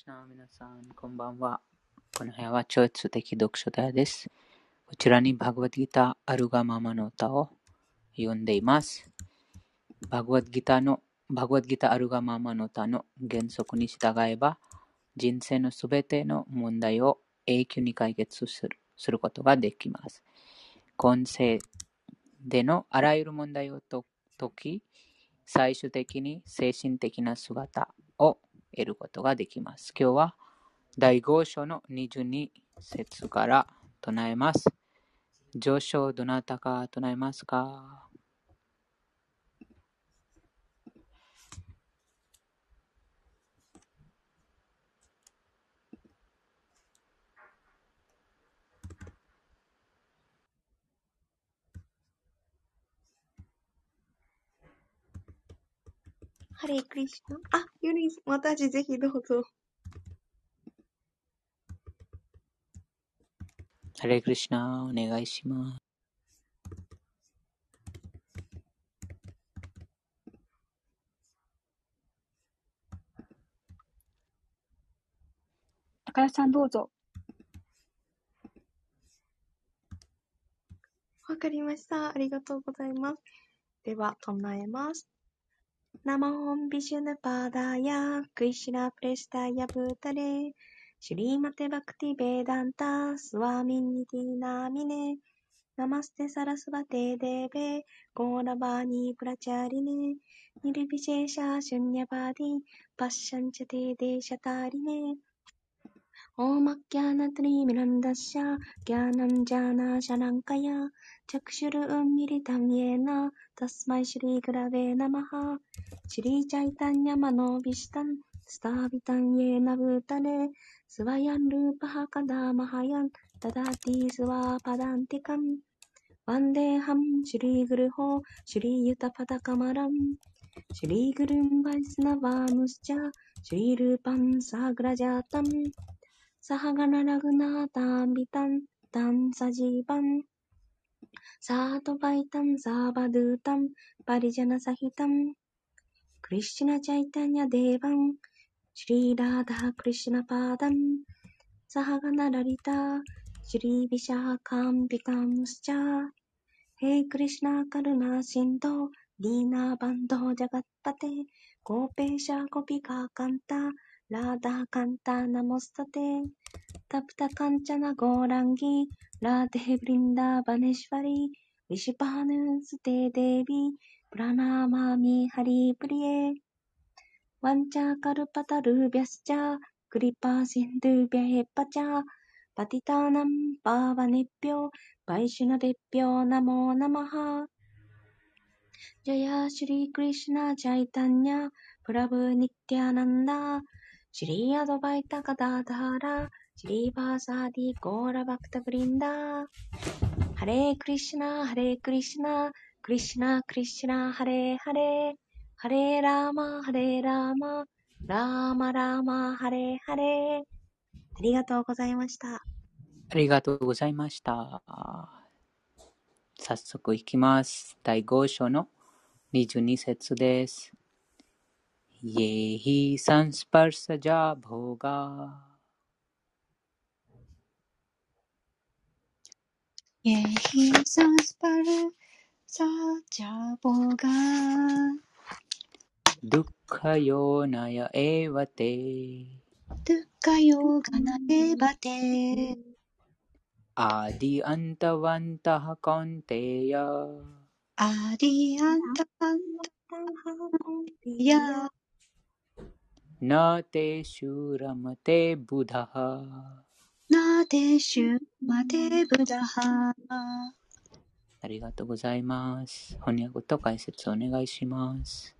シナ皆さん、こんばんは。この部屋は超越的読書部屋です。こちらにバグワッドギターアルガママの歌を読んでいます。バグワッドギターのバグワッドギターアルガママの歌の原則に従えば、人生のすべての問題を永久に解決するすることができます。今世でのあらゆる問題を解き、最終的に精神的な姿得ることができます。今日は第5章の22節から唱えます。上昇どなたか唱えますかハレークリシナ。あ、ユリス、私ぜひどうぞ。ハレークリシナ、お願いします。高田さんどうぞ。わかりました。ありがとうございます。では、唱えます。ナマホンビシュヌパーダヤ、クイシラプレシタヤブタレ、シュリーマテバクティベダンタ、スワミニティナミネ、ナマステサラスバテデベ、ゴーラバニープラチャリネ、ニルビシェシャシュンニャバディ、パッシャンチャテデシャタリネ、オーマッキャーナトリーミランダッシャー、ギャーナンジャーナーシャランカヤ、チャクシュルウンミリタミエナ、タスマイシュリーグラベーナマハ、シュリーチャイタンヤマノビシタン、スタービタンイエナブタネ、スワヤンルーパハカダマハヤン、タダーティスワーパダンティカン、ワンデーハン、シュリーグルホ、シュリーユタパタカマラン、シュリーグルンバイスナバームスチャ、シュリルパンサーグラジャータン、サハガナラグナータンビタン、タンサジーバン。サートバイタン、サーバドータン、パリジャナサヒタン。クリシュナチャイタニャデーバン、シリーラーダークリシュナパーダン。サハガナラリタ、シリービシャーカンピタンスチャー。ヘイクリシュナカルナシンド、リーナーバンドジャガッタテ、コーペシャーコピカーカンタ。ラーダーカンターナモスタテン、タプタカンチャナゴーランギ、ラーデヘブリンダーバネシファリ、ウィシュパーヌンステーデービ、プラナーマーミーハリープリエ、ワンチャーカルパタルービャスチャー、クリパーシンドゥービャヘッパチャー、パティターナンバーバネッピョ、バイシュナデッピョ、ナモナマハ、ジャヤシュリークリシュナ、ジャイタンニャ、プラブニッティアナンダー、シリアドバイタカダダハラ、シリーバーサーディゴーラバクタブリンダー。ハレークリシナ、ハレークリシナ、クリシナ、クリシナ、ハレーハレー。ハレーラーマ、ハレーラーマ、ラーマラーマ、ハレーハレー。ありがとうございました。ありがとうございました。早速いきます。第5章の22節です。ये हि संस्पर्शजा भोगा ये हि संस्पर्शजा भोगा दुःखयोनय एव ते। दुःखयोगन एव ते। आदि अन्तवन्तः कौन्तेय। आदि अन्तवन्तः कौन्तेय। なてしゅらまてぶだは。なてしゅまてぶだは。ありがとうございます。翻訳と解説お願いします。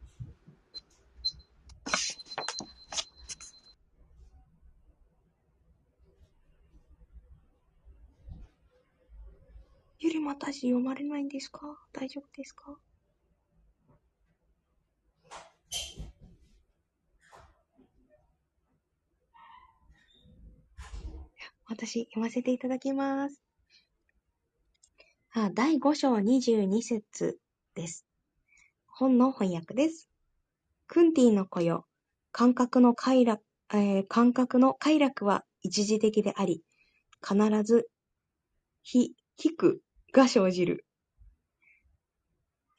ゆりまたし読まれないんですか大丈夫ですか私、読ませていただきます。あ第5章22節です。本の翻訳です。クンティの子よ、感覚の快楽えー感覚の快楽は一時的であり、必ず、ひ、引くが生じる。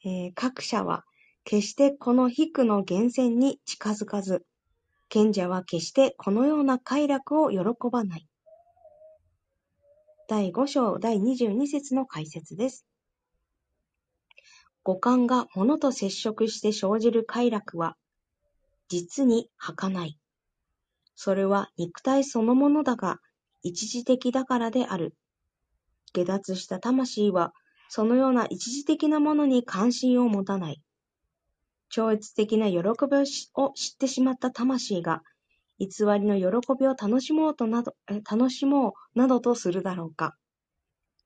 えー各社は、決してこの引くの源泉に近づかず、賢者は決してこのような快楽を喜ばない。第5章第22節の解説です。五感が物と接触して生じる快楽は、実に儚い。それは肉体そのものだが、一時的だからである。下脱した魂は、そのような一時的なものに関心を持たない。超越的な喜びをしを知ってしまった魂が、偽りの喜びを楽しもうとなど、え楽しもうなどとするだろうか。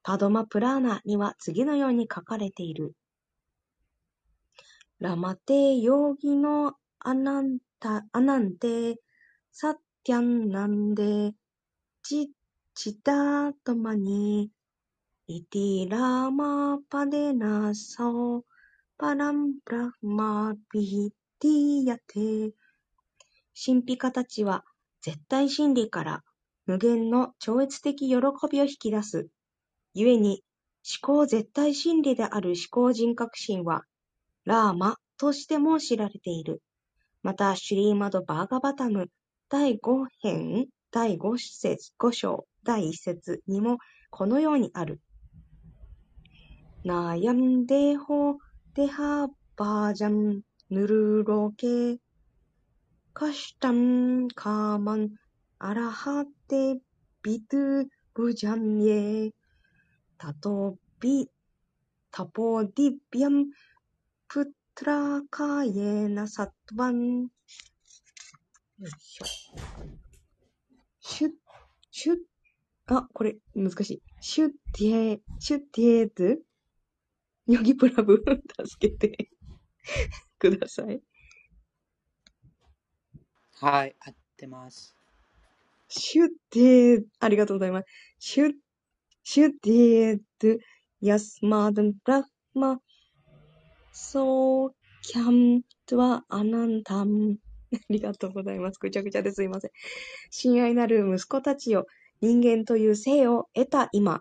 パドマプラーナには次のように書かれている。ラマテヨギのアナンタ、アナンテ、サッティャンナンデ、チ、チタトマニ、イティラマパデナソ、パランプラマピヒティヤテ。神秘家たちは絶対真理から無限の超越的喜びを引き出す。故に思考絶対真理である思考人格心はラーマとしても知られている。また、シュリーマド・バーガバタム第5編第5節5章第1節にもこのようにある。ナーヤンデホデハバージャンヌカシタンカーマンアラハテビトゥブジャンイェタトビタポディビャンプトラカイエナサトバン。よいしょ。シュッ、シュッ、あ、これ難しい。シュッティエ、シュッティエズヨギプラブ、助けてください。はい、合ってます。シュティエ、ありがとうございます。シュ、シュティーズ、ヤスマダンプラマ、ソーキャントワアナンタン。ありがとうございます。ぐちゃぐちゃですいません。親愛なる息子たちよ、人間という生を得た今、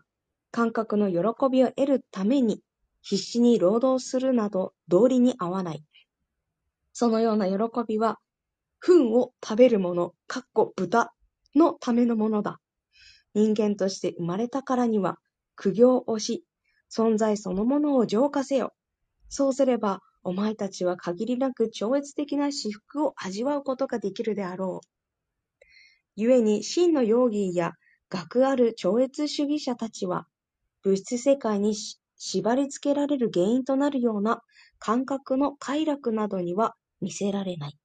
感覚の喜びを得るために、必死に労働するなど道理に合わない。そのような喜びは、糞を食べるもの、かっこ豚のためのものだ。人間として生まれたからには、苦行をし、存在そのものを浄化せよ。そうすれば、お前たちは限りなく超越的な至福を味わうことができるであろう。故に真のヨーギーや学ある超越主義者たちは、物質世界に縛り付けられる原因となるような感覚の快楽などには見せられない。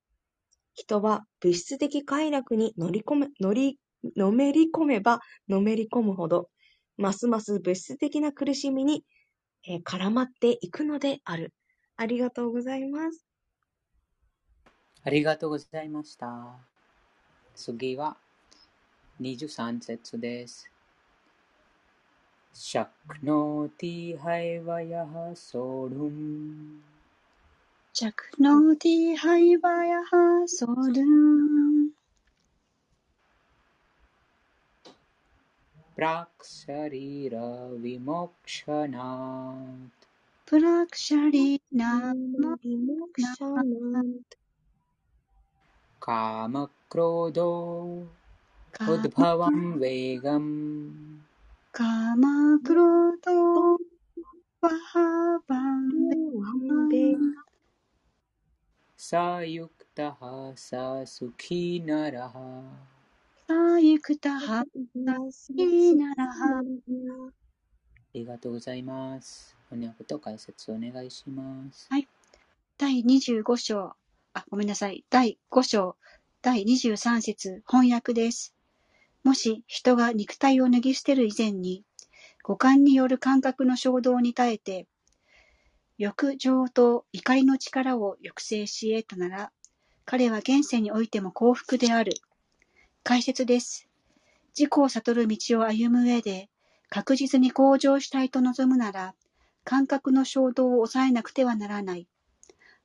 人は物質的快楽にのめり込めばのめり込むほど、ますます物質的な苦しみに絡まっていくのである。ありがとうございます。ありがとうございました。次は23節です。शक्नोति हैवयः सोढुम् 적노디 하이바야 하소든 प्राक्शरीरविमोक्षणात् प्राक्षरीणामोक्षणात् कामक्रोधो उद्भवं वेगम्। कामक्रोधो वहावं さゆくたはさすきならは。さゆくたはさすきならは。ありがとうございます。翻訳と解説お願いします。はい。第25章、あ、ごめんなさい。第5章、第23節、翻訳です。もし人が肉体を脱ぎ捨てる以前に、五感による感覚の衝動に耐えて、欲情と怒りの力を抑制し得たなら、彼は現世においても幸福である。解説です。自己を悟る道を歩む上で、確実に向上したいと望むなら、感覚の衝動を抑えなくてはならない。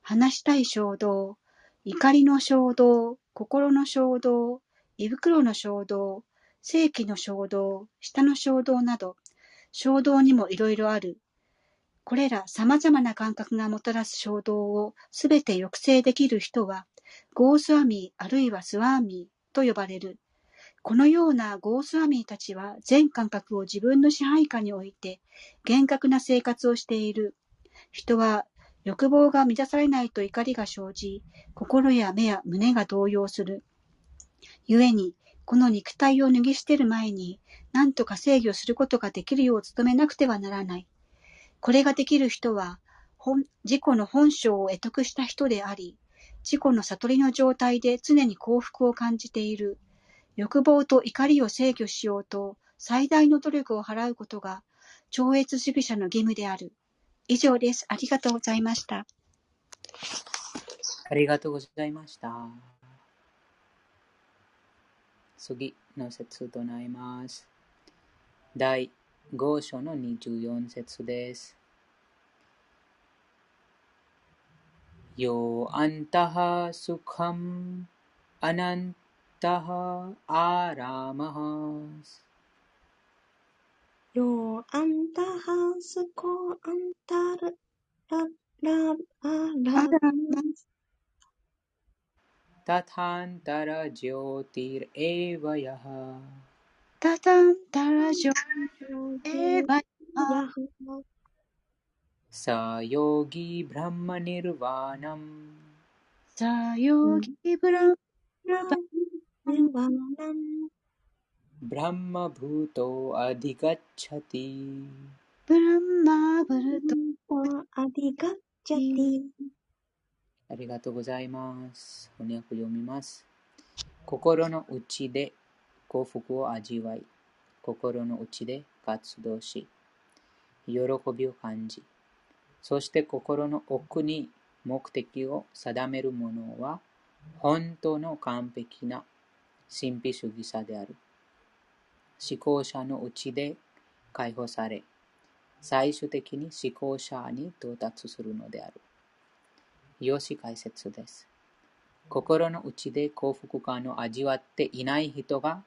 話したい衝動、怒りの衝動、心の衝動、胃袋の衝動、正規の衝動、舌の衝動など、衝動にもいろいろある。これら様々な感覚がもたらす衝動をすべて抑制できる人は、ゴースワミーあるいはスワーミーと呼ばれる。このようなゴースワミーたちは全感覚を自分の支配下に置いて厳格な生活をしている。人は欲望が満たされないと怒りが生じ、心や目や胸が動揺する。故に、この肉体を脱ぎ捨てる前に、何とか制御することができるよう努めなくてはならない。これができる人は、自己の本性を得得した人であり、自己の悟りの状態で常に幸福を感じている。欲望と怒りを制御しようと最大の努力を払うことが超越主義者の義務である。以上です。ありがとうございました。ありがとうございました。次の説となります。第5章の24節です。よあんたはすかんあなんたはあらまはよあんたはすこあんたららららたたんたらじょうてぃえわやはたたんたらじょうえわやはさよぎブランマニルヴァナムさよぎブランマナム ब्रह्मभूतो अधिगच्छति ब्रह्मभूतो अधिगच्छति ありがとうございます。翻訳読みます。心の内で 幸福を味わい、心の内で活動し、喜びを感じ、そして心の奥に目的を定める者は、本当の完璧な神秘主義者である。思考者のうちで解放され、最終的に思考者に到達するのである。よし解説です。心の内で幸福感を味わっていない人が、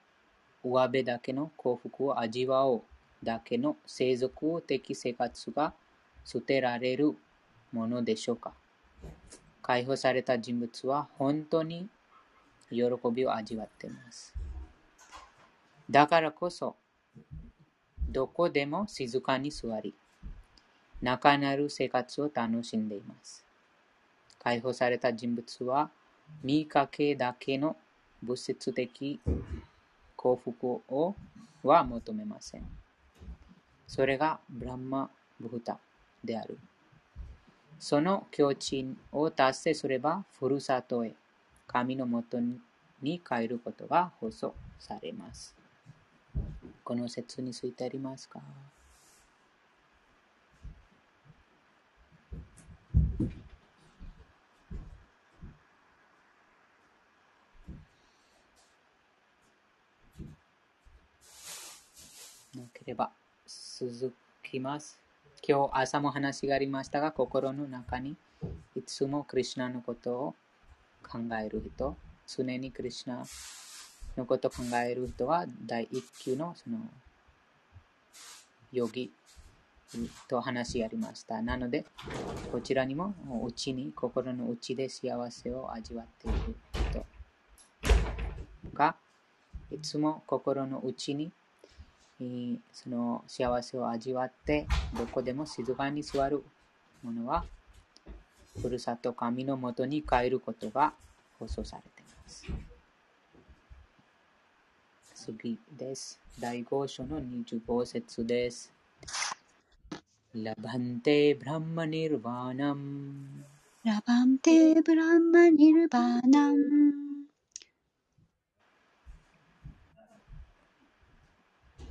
上辺だけの幸福を味わおうだけの生族的生活が捨てられるものでしょうか解放された人物は本当に喜びを味わっています。だからこそ、どこでも静かに座り、中なる生活を楽しんでいます。解放された人物は、見かけだけの物質的幸福をは求めません。それがブランマ・ブータである。その境地を達成すれば、ふるさとへ、神のもとに帰ることが放送されます。この説についてありますか？れば続きます。今日朝も話がありましたが、心の中にいつもクリュナのことを考える人、常にクリュナのことを考える人は第一級のそのヨギと話がありました。なので、こちらにも内に、心の内で幸せを味わっている人が、いつも心の内にその幸せを味わって、どこでも静かに座る者は、ふるさと神のもとに帰ることが放送されています。次です。第5章の25節です。ラバンテブランマニルバーナムラバンテブランマニルバーナム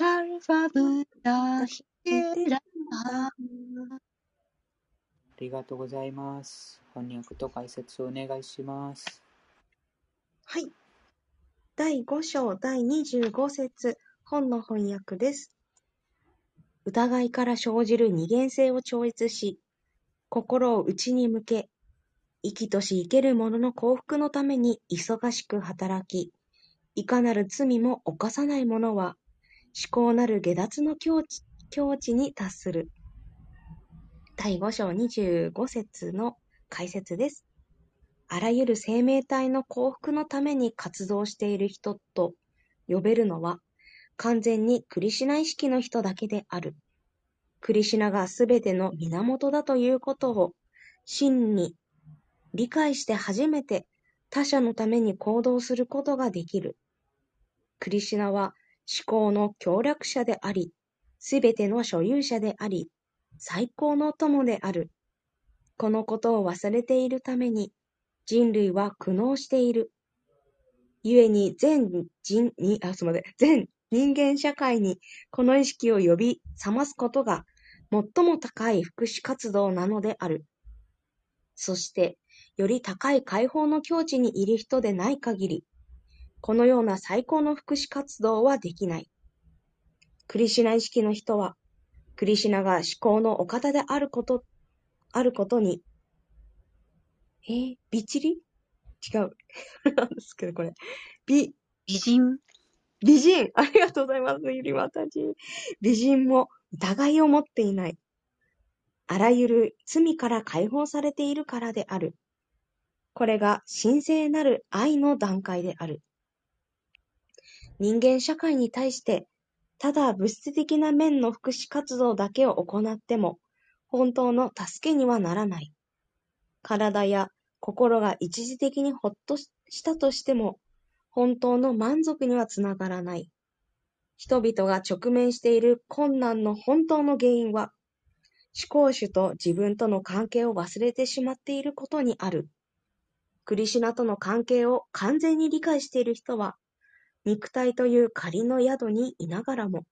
サルファブタヒテラありがとうございます。翻訳と解説をお願いします。はい。第5章第25節本の翻訳です。疑いから生じる二元性を超越し、心を内に向け、生きとし生ける者の幸福のために忙しく働き、いかなる罪も犯さない者は、思考なる下脱の境地境地に達する。第5章25節の解説です。あらゆる生命体の幸福のために活動している人と呼べるのは、完全にクリシナ意識の人だけである。クリシナがすべての源だということを真に理解して初めて他者のために行動することができる。クリシナは思考の協力者であり、すべての所有者であり、最高の友である。このことを忘れているために、人類は苦悩している。故に全人に、あ、すみません、全人間社会にこの意識を呼び覚ますことが最も高い福祉活動なのである。そして、より高い解放の境地にいる人でない限り、このような最高の福祉活動はできない。クリシュナ意識の人は、クリシュナが思考のお方であること、あることに、えー、びっちり違う。なんですけど、これ。び、美人美人ありがとうございます、ゆりまたち。美人も疑いを持っていない。あらゆる罪から解放されているからである。これが神聖なる愛の段階である。人間社会に対して、ただ物質的な面の福祉活動だけを行っても、本当の助けにはならない。体や心が一時的にほっとしたとしても、本当の満足にはつながらない。人々が直面している困難の本当の原因は、思考主と自分との関係を忘れてしまっていることにある。クリシュナとの関係を完全に理解している人は、肉体という仮の宿にいながらも、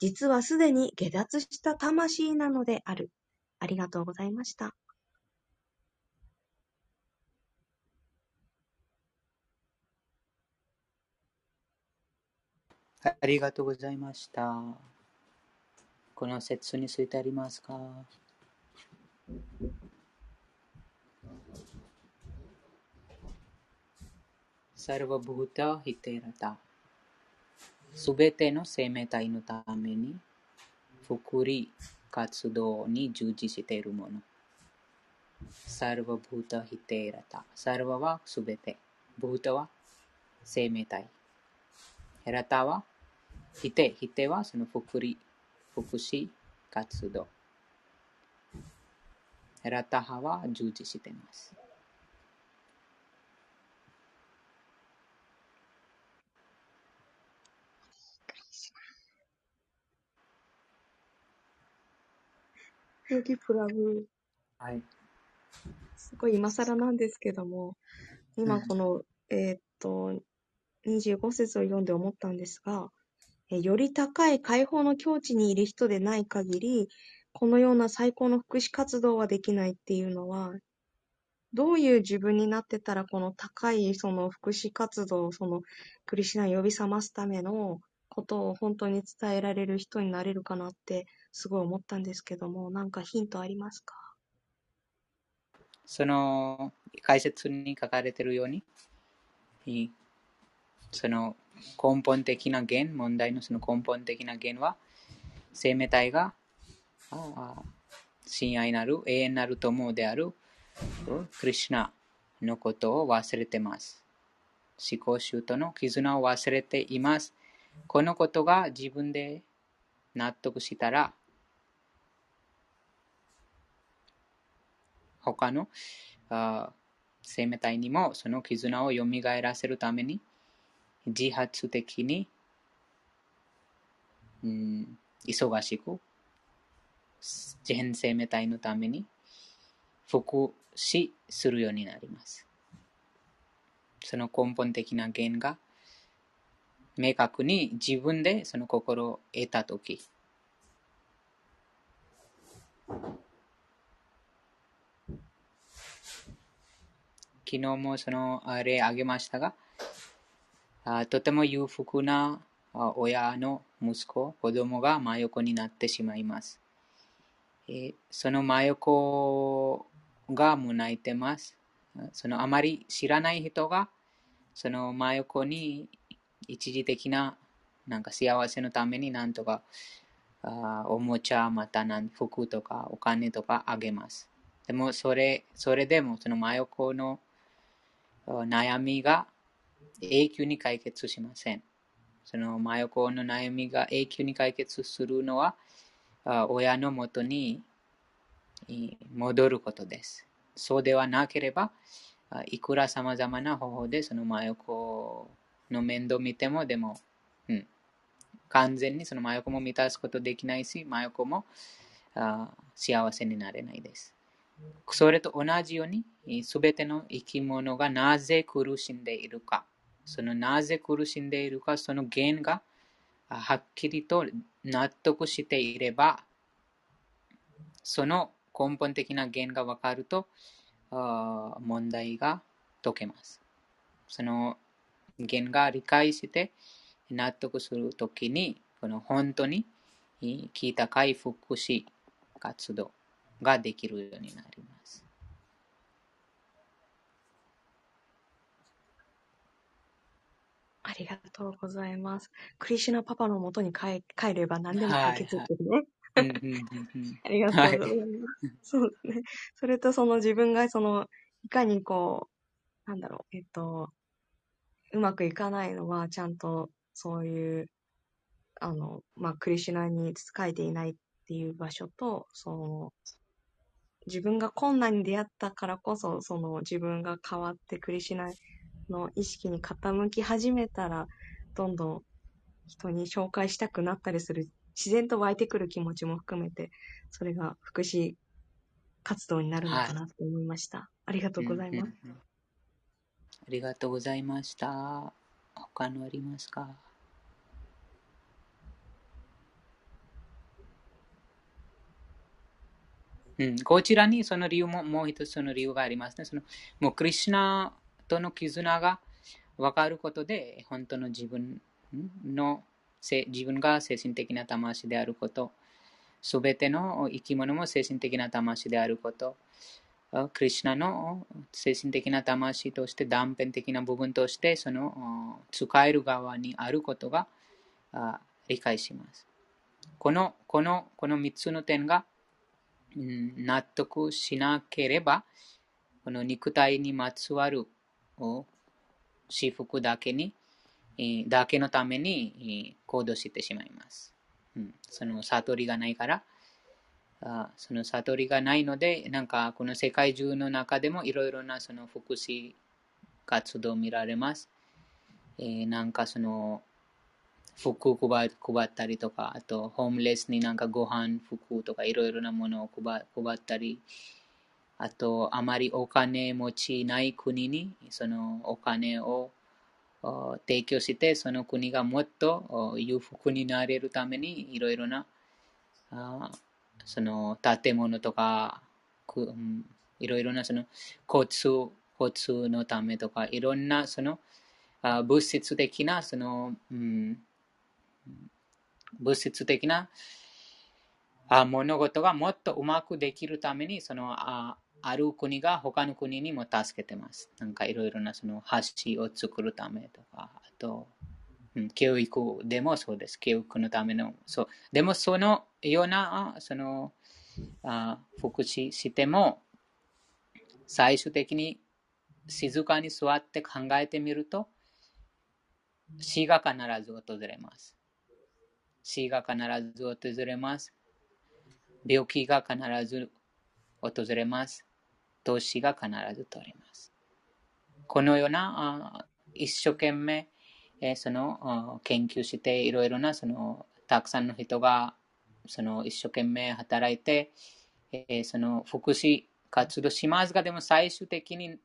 実はすでに下脱した魂なのである。ありがとうございました。はいありがとうございました。この説についてありますか？サルバブータヒテラタ。すべての生命体のために、福利活動に従事しているもの。サルバブータヒテラタ。サルバはすべて。ブータは生命体。ヘラタはヒテ。ヒテはその福利、福祉活動。ヘラタハは従事しています。ヨギプラブ、はい。すごい今更なんですけども、今この、えーっと、25節を読んで思ったんですが、えより高い解放の境地にいる人でない限り、このような最高の福祉活動はできないっていうのは、どういう自分になってたら、この高いその福祉活動、そのクリシュナを呼び覚ますためのことを本当に伝えられる人になれるかなってすごい思ったんですけども、なんかヒントありますか？その解説に書かれてるように、その根本的な原、問題のその根本的な原は、生命体が、親愛なる、永遠なる友である、クリシュナのことを忘れてます。思考主との絆を忘れています。このことが自分で納得したら、他のあ生命体にもその絆を蘇らせるために自発的に、うん、忙しく全生命体のために福祉するようになります。その根本的な原因が明確に自分でその心を得たとき、昨日もその例挙げましたが、あとても裕福な親の息子、子供が真横になってしまいます。えその真横がもう泣いてます。そのあまり知らない人がその真横に一時的ななんか幸せのためになんとかあおもちゃまたなん服とかお金とかあげます。でもそれそれでもその真横の悩みが永久に解決しません。その真横の悩みが永久に解決するのは親のもとに戻ることです。そうではなければ、いくら様々な方法でその真横の面倒を見ても、でも、うん、完全にその真横も満たすことできないし、真横もあ幸せになれないです。それと同じように、すべての生き物がなぜ苦しんでいるか、そのなぜ苦しんでいるか、その原因がはっきりと納得していれば、その根本的な原因がわかると、問題が解けます。その原因が理解して納得するときに、この本当に聞いた回復祉活動ができるようになります。ありがとうございます。クリシュナパパのもとに帰帰れば何でも解決ってね。はいはいありがとうございます。はい、そうですね。それとその自分がその、いかにこう、なんだろう、えっと、うまくいかないのは、ちゃんとそういう、あの、まあ、クリシュナに使えていないっていう場所と、その、自分が困難に出会ったからこそ、その自分が変わってクリシュナの意識に傾き始めたら、どんどん人に紹介したくなったりする自然と湧いてくる気持ちも含めて、それが福祉活動になるのかなと思いました。はい、ありがとうございます、うんうん。ありがとうございました。他のありますか？うん、こちらにその理由も、もう一つその理由がありますね。そのもうクリュナとの絆が分かることで、本当の自分の自分が精神的な魂であること、すべての生き物も精神的な魂であること、クリュナの精神的な魂として断片的な部分としてその使える側にあることが理解します。このこのこの3つの点が納得しなければ、この肉体にまつわる私服だけにだけのために行動してしまいます。うん、その悟りがないから、あその悟りがないので、なんかこの世界中の中でもいろいろなその福祉活動見られます。えー、なんかその服を配ったりとか、あとホームレスになんかご飯、服とかいろいろなものを配ったり、あとあまりお金持ちない国にそのお金を提供して、その国がもっと裕福になれるために、いろいろなその建物とか、いろいろなその交通交通のためとか、いろんなその物質的なその、うん、物質的な物事がもっとうまくできるために、そのあある国が他の国にも助けてます。なんかいろいろなその橋を作るためとか、あと、うん、教育でもそうです。教育のための、そう。でもそのような、その、あ福祉しても、最終的に静かに座って考えてみると、死が必ず訪れます。死が必ず訪れます。病気が必ず訪れます。投資が必ず取ります。このような一生懸命その研究していろいろなそのたくさんの人がその一生懸命働いてその福祉活動しますがでも最終的に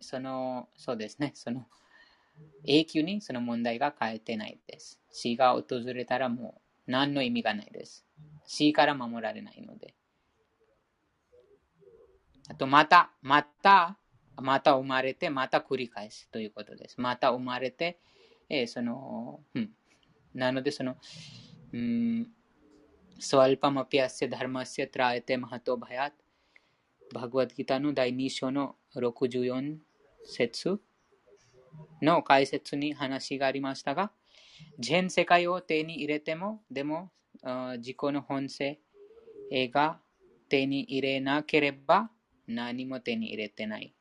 その、そうですね、その、永久にその問題が変えてないです。死が訪れたらもう何の意味がないです。死から守られないので。あと、また、また、また生まれて、また繰り返すということです。また生まれて、えー、その、うん。なので、その、うん、स्वल्पमपि अस्य धर्मस्य त्रायते महतो भयात् バグワッドギター の解説に話がありましたが、全世界を手に入れても、でも自己の本性が手に入れなければ何も手に入れてない。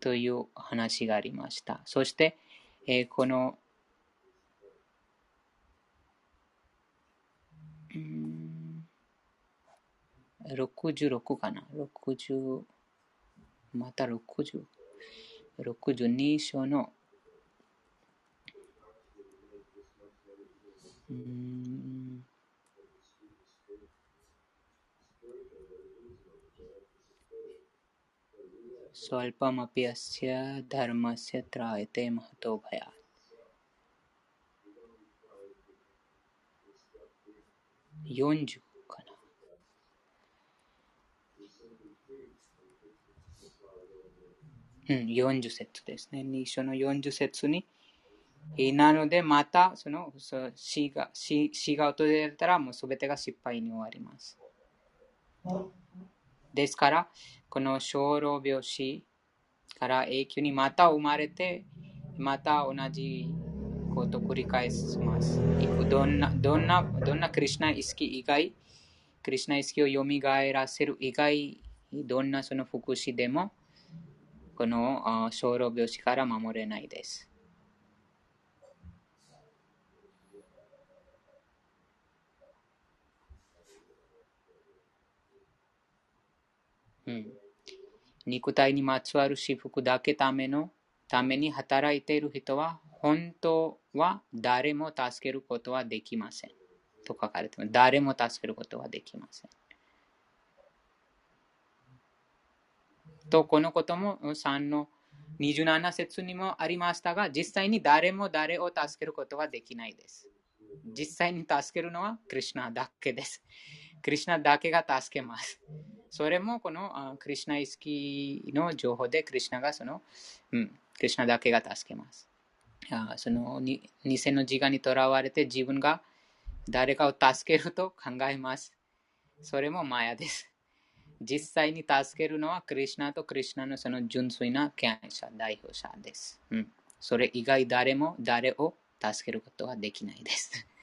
という話がありました。そして、えー、この、66かな ?60、また60、62章の、うんスワルパマピアシアダルマシアトラエテマトバヤ40かなうん、40節ですね。2章の40節に。なので、また、その、死が、死死が訪れたら、もうすべてが失敗に終わります。ですから、この小老病死から永久にまた生まれて、また同じことを繰り返します。どんな、どんな、どんなクリュナ意識以外、クリュナ意識を蘇らせる以外、どんなその福祉でも、この小老病死から守れないです。うん、肉体にまつわる私服だけためのために働いている人は本当は誰も助けることはできません。と書かれてます。誰も助けることはできません。と、このことも3の27節にもありましたが、実際に誰も誰を助けることはできないです。実際に助けるのはクリュナだけです。クリュナだけが助けます。それもこのクリュナ意識の情報でクリュナがその、うん、クリュナだけが助けます。その偽の自我にとらわれて自分が誰かを助けると考えます。それもマヤです。実際に助けるのはクリュナとクリュナのその純粋な権威者、代表者です。うん、それ以外誰も誰を助けることはできないです。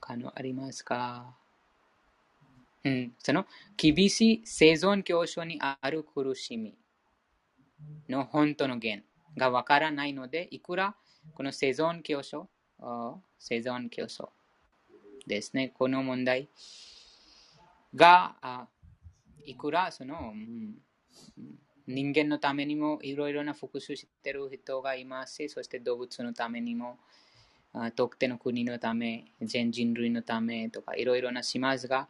他のありますか？うん、その厳しい生存競争にある苦しみの本当の原がわからないので、いくらこの生存競争、生存競争ですね、この問題がいくらその、うん、人間のためにもいろいろな復讐してる人がいますし、そして動物のためにも特定の国のため、全人類のためとかいろいろなしますが、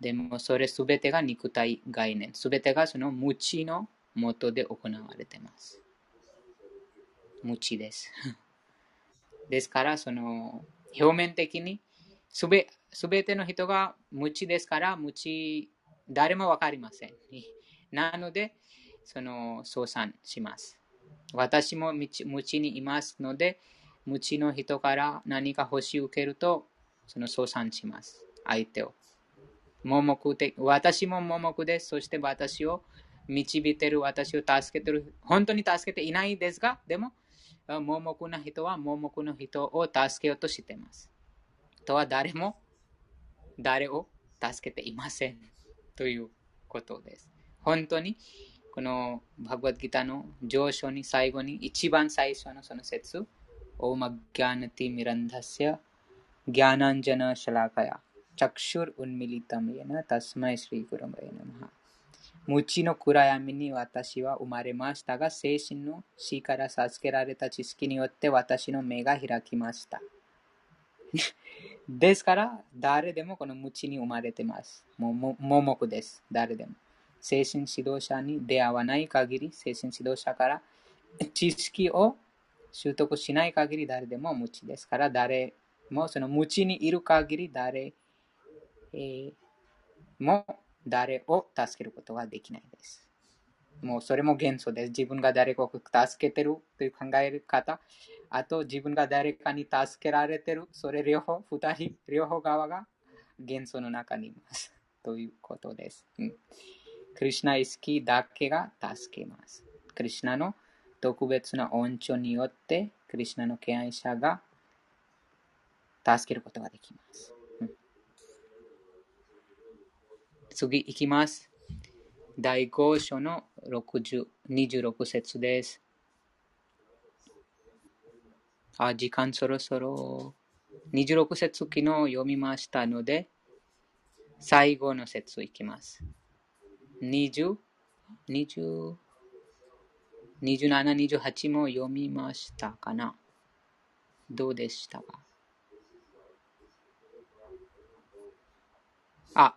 でもそれすべてが肉体概念、すべてがその無知のもとで行われています。無知です。ですから、その表面的にすべての人が無知ですから、無知、誰もわかりません。なので、その相賛します。私も無知にいますので、無知の人から何か欲し受けると、その相賛します。相手を。盲目的、私も盲目です。そして私を導いてる、私を助けてる。本当に助けていないですが、でも、盲目な人は盲目の人を助けようとしています。とは誰も誰を助けていませんということです。本当にこのバグワッギターの上昇に最後に一番最初のその説オーマギャナティミランダシアギャナンジャナシャラカヤチャクシュルウンミリタムヤナタスマイスリーグルムヤナマハ無知の暗闇に私は生まれましたが、精神の死から授けられた知識によって私の目が開きました。ですから、誰でもこの無知に生まれてます。もも盲目です。誰でも。精神指導者に出会わない限り、精神指導者から知識を習得しない限り誰でも無知ですから、誰もその無知にいる限り誰、えーも誰を助けることができないです。もうそれも元素です。自分が誰かを助けてるという考え方、あと自分が誰かに助けられてる、それ両方、二人、両方側が元素の中にいます。ということです。うん、クリシナ意識だけが助けます。クリシナの特別な恩寵によって、クリシナの敬愛者が助けることができます。うん次いきます。第5章の60 26節です。あ、時間そろそろ。26節昨日読みましたので、最後の節いきます。20、20、27、28も読みましたかなどうでしたか？あ、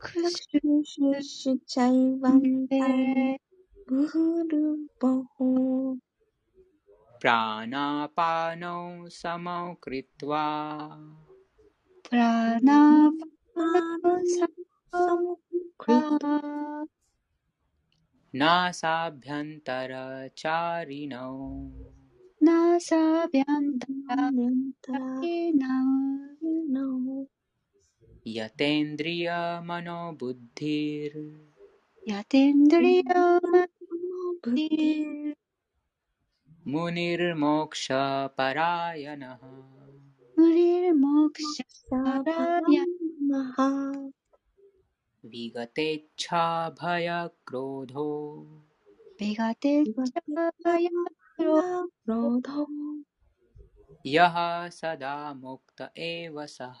トワバヒルバハ यतेन्द्रियमनोबुद्धिर् यतेन्द्रिया मुनिर्मोक्षपरायणः मुनिर्मोक्षाय विगतेच्छाभयक्रोधो विगते यः सदा मुक्त एव सः।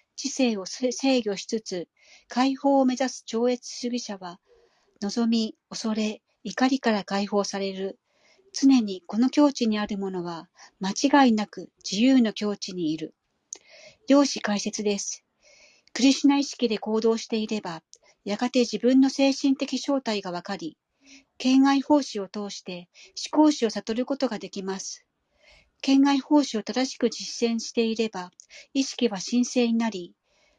知性を制御しつつ、解放を目指す超越主義者は、望み、恐れ、怒りから解放される。常にこの境地にあるものは、間違いなく自由の境地にいる。量子解説です。クリシナ意識で行動していれば、やがて自分の精神的正体がわかり、県外奉仕を通して思考主を悟ることができます。県外奉仕を正しく実践していれば、意識は神聖になり、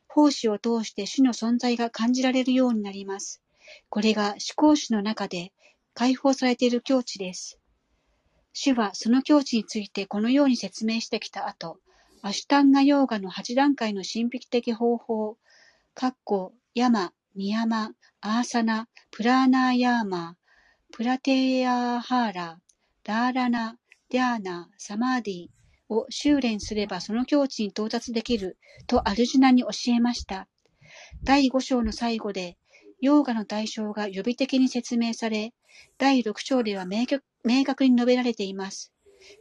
奉仕を通して主の存在が感じられるようになります。これが思考主の中で解放されている境地です。主はその境地についてこのように説明してきた後、アシュタンガヨーガの8段階の神秘的方法、かっこ、ヤマ、ニヤマ、アーサナ、プラーナーヤーマ、プラテーヤーハーラ、ダーラナ、デャーナ、サマーディを修練すればその境地に到達できるとアルジュナに教えました。第5章の最後で、ヨーガの対象が予備的に説明され、第6章では明確明確に述べられています。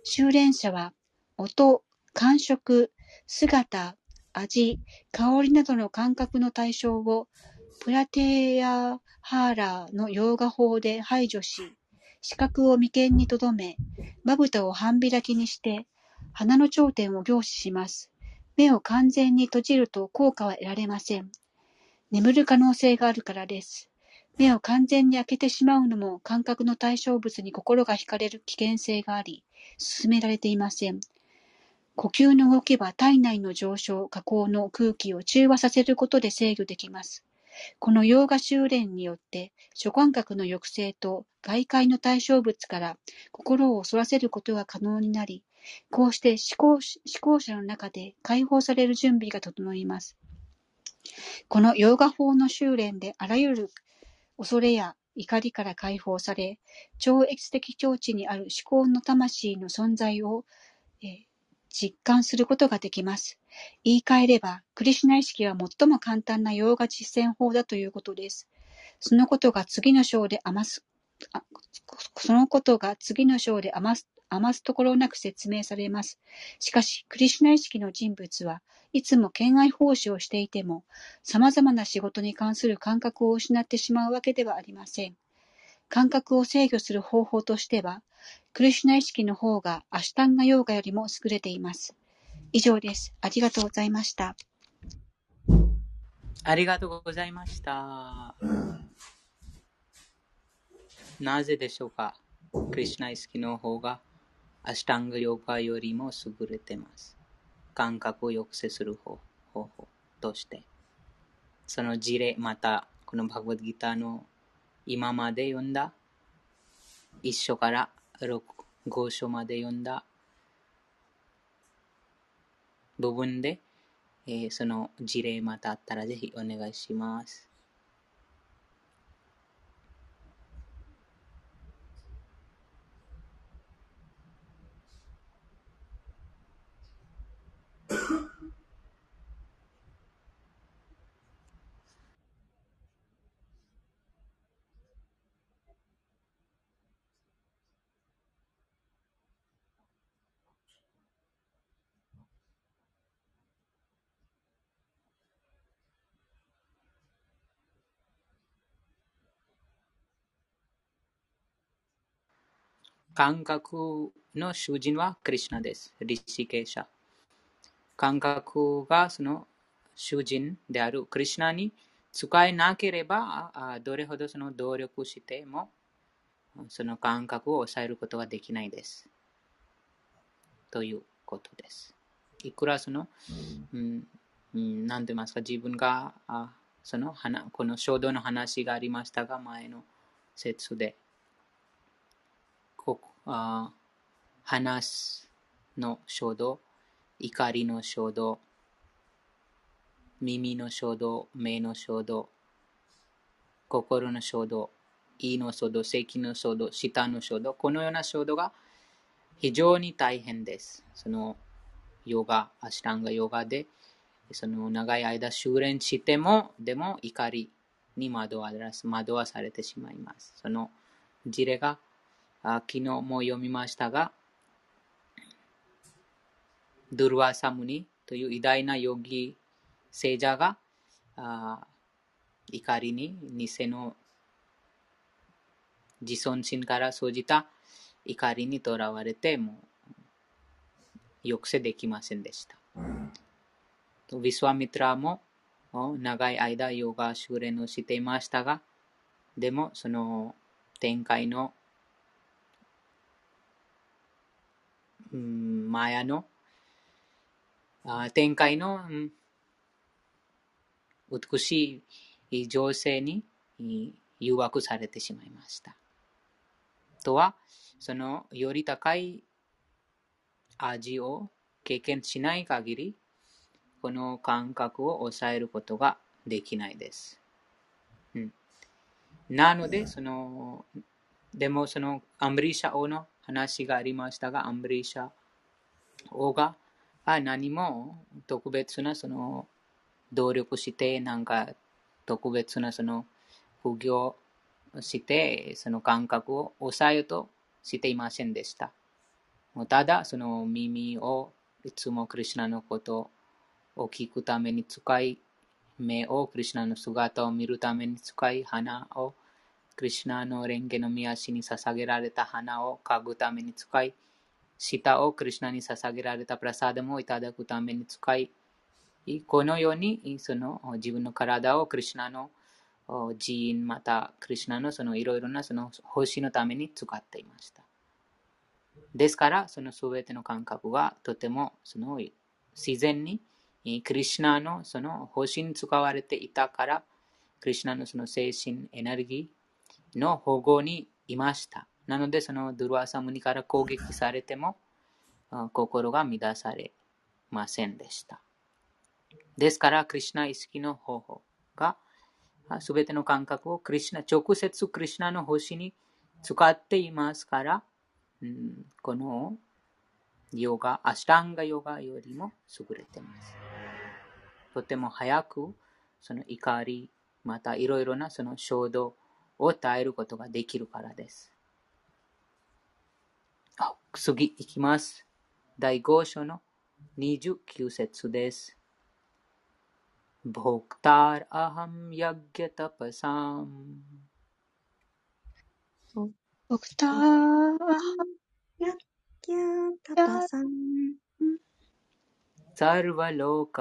修練者は、音、感触、姿、味、香りなどの感覚の対象を、プラテーヤハーラーのヨーガ法で排除し、視覚を眉間に留め、まぶたを半開きにして、鼻の頂点を凝視します。目を完全に閉じると効果は得られません。眠る可能性があるからです。目を完全に開けてしまうのも感覚の対象物に心が惹かれる危険性があり、進められていません。呼吸の動きは体内の上昇、下降の空気を中和させることで制御できます。このヨーガ修練によって、諸感覚の抑制と外界の対象物から心をそらせることが可能になり、こうして思考者の中で解放される準備が整います。このヨーガ法の修練であらゆる恐れや怒りから解放され、超越的境地にある思考の魂の存在を、えー、実感することができます。言い換えれば、クリシュナ意識は最も簡単なヨーガ実践法だということです。そのことが次の章で余す、そのことが次の章で余す余すところなく説明されます。しかし、クリシュナ意識の人物はいつも県外奉仕をしていても、様々な仕事に関する感覚を失ってしまうわけではありません。感覚を制御する方法としては、クリシュナ意識の方がアシュタンガヨーガよりも優れています。以上です。ありがとうございました。ありがとうございました。なぜでしょうか？クリシュナ意識の方がアシタンガヨガよりも優れています。感覚を抑制する方法として。その事例、また、このバグワッドギターの今まで読んだ、一章から六五章まで読んだ部分で、えー、その事例またあったらぜひお願いします。感覚の主人はクリュナです。リシケーシャ。感覚がその主人であるクリュナに使えなければ、どれほどその努力しても、その感覚を抑えることができないです。ということです。いくらその、うん、うん、なんて言いますか、自分が、あそのこの衝動の話がありましたが、前の説で、あ話の衝動、怒りの衝動、耳の衝動、目の衝動、心の衝動、胃の衝動、咳の衝動、舌の衝動、このような衝動が非常に大変です。そのヨガ、アシタンガヨガで、その長い間修練しても、でも怒りに惑わ惑わされてしまいます。その事例があ昨日も読みましたが、ドゥルワサムニという偉大なヨギ聖者があ怒りに偽の自尊心から生じた怒りにとらわれても抑制できませんでした。ウィスワミトラも長い間ヨガ修練をしていましたが、でもその展開のうん、マヤのあ展開の、美しい女性に誘惑されてしまいました。とは、そのより高い味を経験しない限り、この感覚を抑えることができないです。うん、なので、その、でもそのアンブリシャ王の話がありましたが、アンブリーシャ王が何も特別なその努力して、なんか特別なその副業して、その感覚を抑えようとしていませんでした。ただ、その耳をいつもクリュナのことを聞くために使い、目をクリュナの姿を見るために使い、鼻をクリシナの蓮華の宮足に捧げられた花を嗅ぐために使い、舌をクリシナに捧げられたプラサダムをいただくために使い、このようにその自分の体をクリシナの寺院またクリシナのそのいろいろなその星のために使っていました。ですから、そのすべての感覚がとてもその自然にクリシナのその方針に使われていたから、クリシナのその精神エネルギーの保護にいました。なので、そのドゥルワサムニから攻撃されても、心が乱されませんでした。ですから、クリシナ意識の方法が、すべての感覚をクリシナ、直接クリシナの星に使っていますから、うん、このヨガ、アシタンガヨガよりも優れています。とても早く、その怒り、またいろいろなその衝動を耐えることができるからです。次いきます。第5章の29節です。भोक्तार अहम यज्ञ तपसाम सर्वलोकमहेश्वरम्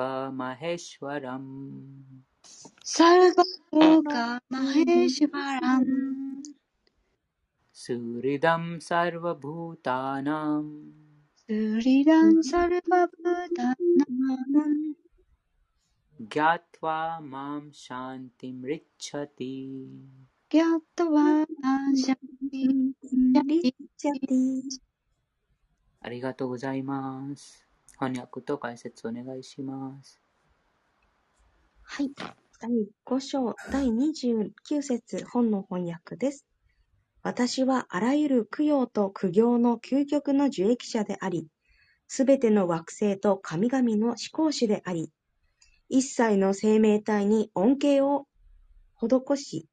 सर्वलोकमहेश्वरम् सुहृदं सर्वभूतानां सुहृदं सर्वभूतानां ज्ञात्वा मां शान्तिमृच्छति ज्ञात्वा शान्तिमृच्छति ありがとうございます。翻訳と解説お願いします。 はい。第5章第29節本の翻訳です。私はあらゆる供養と苦行の究極の受益者であり、すべての惑星と神々の思考主であり、一切の生命体に恩恵を施し、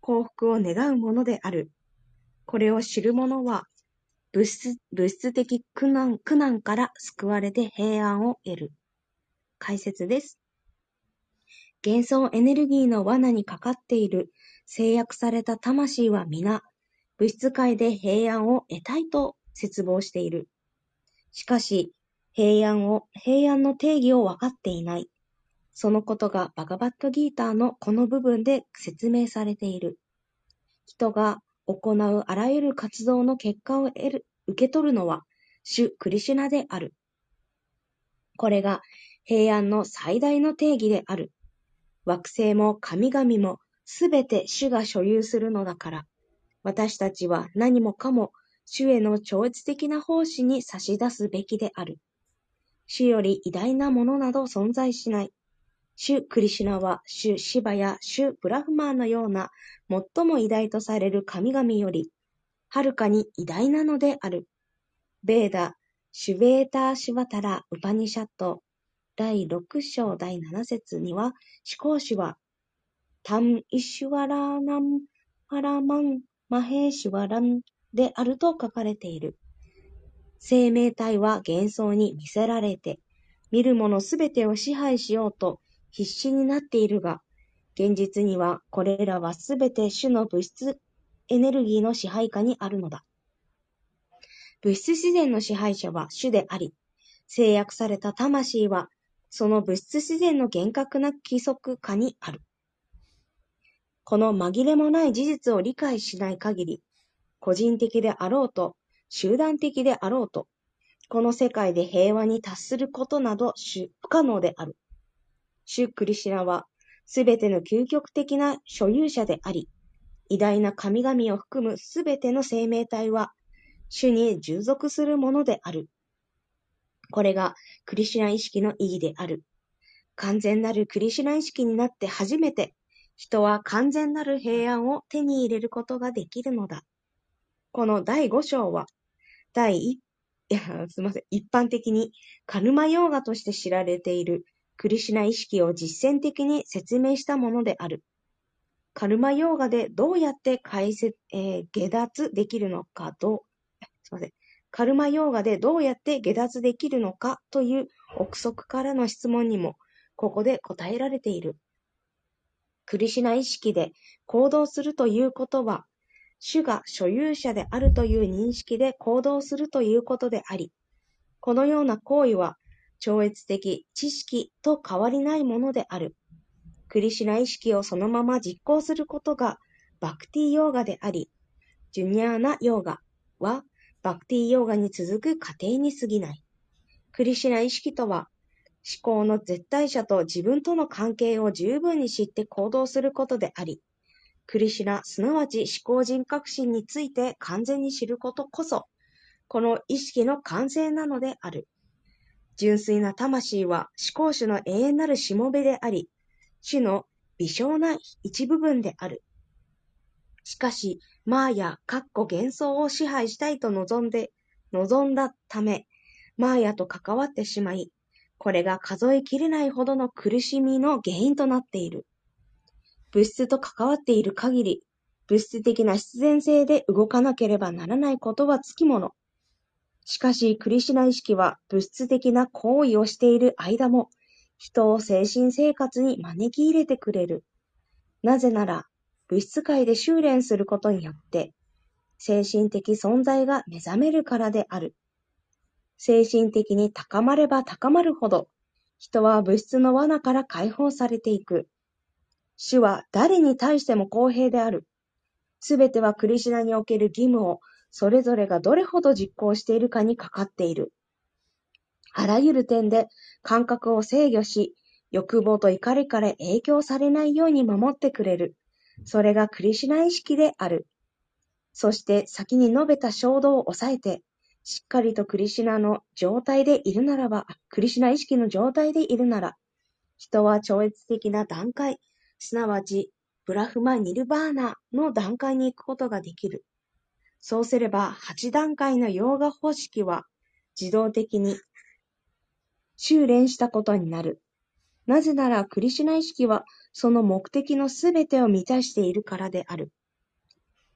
幸福を願うものである。これを知る者は、物質物質的苦難苦難から救われて平安を得る。解説です。幻想エネルギーの罠にかかっている制約された魂は皆、物質界で平安を得たいと絶望している。しかし、平安を、平安の定義を分かっていない。そのことがバガバットギーターのこの部分で説明されている。人が行うあらゆる活動の結果を得る受け取るのは、主クリシュナである。これが平安の最大の定義である。惑星も神々もすべて主が所有するのだから、私たちは何もかも主への超越的な奉仕に差し出すべきである。主より偉大なものなど存在しない。主クリシナは主シバや主ブラフマーのような最も偉大とされる神々より、はるかに偉大なのである。ベーダ、シュベーターシュバタラ・ウパニシャット第六章第七節には、思考主は、タン・イシュワラナン・パラマン・マヘーシュワランであると書かれている。生命体は幻想に見せられて、見るものすべてを支配しようと必死になっているが、現実にはこれらはすべて種の物質エネルギーの支配下にあるのだ。物質自然の支配者は種であり、制約された魂はその物質自然の厳格な規則下にある。この紛れもない事実を理解しない限り、個人的であろうと、集団的であろうと、この世界で平和に達することなど不可能である。シュクリシナは、すべての究極的な所有者であり、偉大な神々を含むすべての生命体は、主に従属するものである。これがクリシュナ意識の意義である。完全なるクリシュナ意識になって初めて、人は完全なる平安を手に入れることができるのだ。この第五章は、第一、いや、すみません。一般的にカルマヨーガとして知られているクリシュナ意識を実践的に説明したものである。カルマヨーガでどうやって解説、えー、下脱できるのかと、すいません。カルマヨーガでどうやって下脱できるのかという憶測からの質問にも、ここで答えられている。クリシナ意識で行動するということは、主が所有者であるという認識で行動するということであり、このような行為は超越的知識と変わりないものである。クリシナ意識をそのまま実行することがバクティヨーガであり、ジュニアーナヨーガはバクティヨーガに続く過程に過ぎない。クリシナ意識とは、思考の絶対者と自分との関係を十分に知って行動することであり、クリシナ、すなわち思考人格心について完全に知ることこそ、この意識の完成なのである。純粋な魂は思考主の永遠なるしもべであり、主の微小な一部分である。しかし、マーヤ、かっこ幻想を支配したいと望んで、望んだため、マーヤと関わってしまい、これが数えきれないほどの苦しみの原因となっている。物質と関わっている限り、物質的な必然性で動かなければならないことはつきもの。しかし、クリシナ意識は物質的な行為をしている間も、人を精神生活に招き入れてくれる。なぜなら、物質界で修練することによって、精神的存在が目覚めるからである。精神的に高まれば高まるほど、人は物質の罠から解放されていく。主は誰に対しても公平である。すべてはクリシナにおける義務をそれぞれがどれほど実行しているかにかかっている。あらゆる点で感覚を制御し、欲望と怒りから影響されないように守ってくれる。それがクリシナ意識である。そして先に述べた衝動を抑えて、しっかりとクリシナの状態でいるならば、クリシナ意識の状態でいるなら、人は超越的な段階、すなわち、ブラフマ・ニルバーナの段階に行くことができる。そうすれば、8段階のヨーガ方式は自動的に修練したことになる。なぜなら、クリシュナ意識はその目的のすべてを満たしているからである。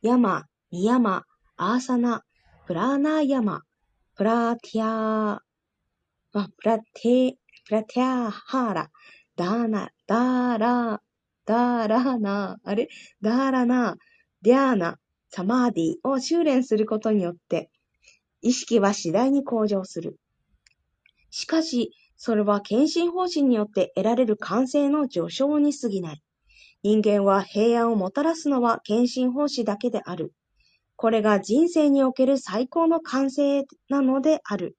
ヤマ、ニヤマ、アーサナ、プラーナーヤマ、プラティアあ、プラテ、プラティアハーラ、ダーナ、ダーラ、ダーラーナ、あれ？ダーラナ、ディアーナ、サマーディを修練することによって、意識は次第に向上する。しかし、それは献身方針によって得られる完成の序章に過ぎない。人間は平安をもたらすのは献身方針だけである。これが人生における最高の完成なのである。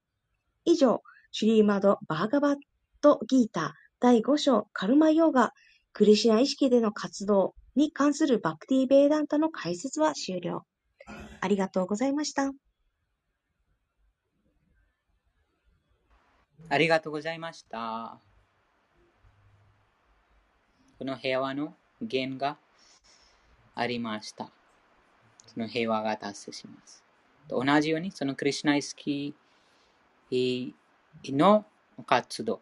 以上、シュリーマド・バーガバット・ギータ第5章カルマヨーガクリシナ意識での活動に関するバクティ・ベーダンタの解説は終了。ありがとうございました。ありがとうございました。この平和の弦がありました。その平和が達成します。同じように、そのクリュナイスキーの活動、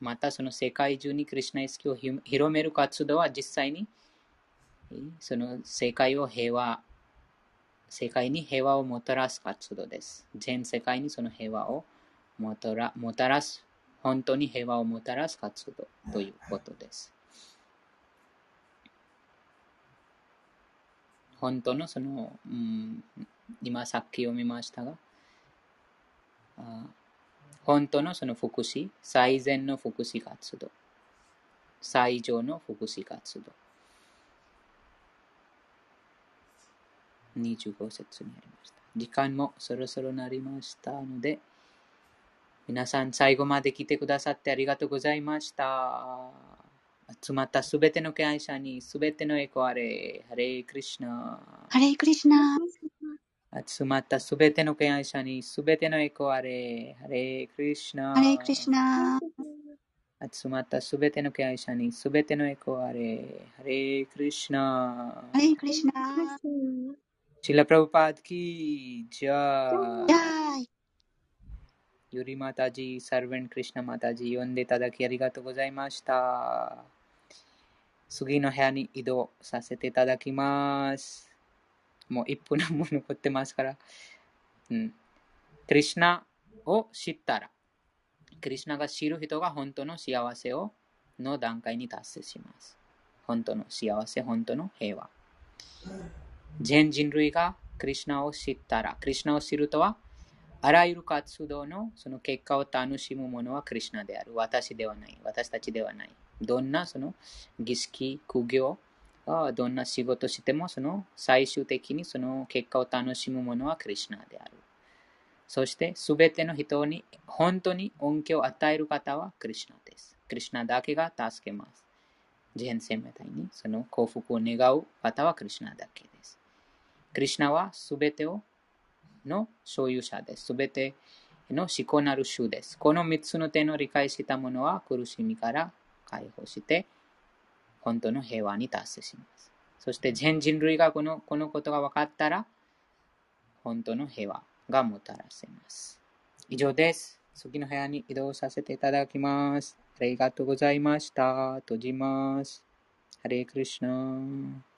またその世界中にクリュナイスキーを広める活動は実際にその世界を平和、世界に平和をもたらす活動です。全世界にその平和をもたらもたらす、本当に平和をもたらす活動ということです。本当のその、うん、今さっき読みましたが、あ本当のその福祉、最善の福祉活動、最上の福祉活動。25節にありました。時間もそろそろなりましたので、皆さん最後まで来てくださってありがとうございました。集まったすべての敬愛者にすべてのエコあれ。ハレイクリシナ。ハレイクリシナ。集まったすべての敬愛者にすべてのエコあれ。ハレイクリシナ。ハレイクリシナ。集まったすべての敬愛者にすべてのエコあれ。ハレイクリシナ。ハレイクリシナ。シラプラブパードキー、ジャー。ジャーユリマタジ、サルベンクリシナマタジ、呼んでいただきありがとうございました。次の部屋に移動させていただきます。もう1分も残ってますから。うん。クリシナを知ったら、クリシナが知る人が本当の幸せをの段階に達成します。本当の幸せ、本当の平和。全人類がクリシナを知ったら、クリシナを知るとは、あらゆる活動のその結果を楽しむものはクリシナである。私ではない。私たちではない。どんなその儀式、苦行、どんな仕事してもその最終的にその結果を楽しむものはクリシナである。そしてすべての人に本当に恩恵を与える方はクリュナです。クリュナだけが助けます。自変戦みたいにその幸福を願う方はクリュナだけです。クリュナはすべてをの所有者です。すべての思考なる主です。この三つの点を理解した者は苦しみから解放して、本当の平和に達成します。そして全人類がこのこのことが分かったら、本当の平和がもたらせます。以上です。次の部屋に移動させていただきます。ありがとうございました。閉じます。ハレークリシナ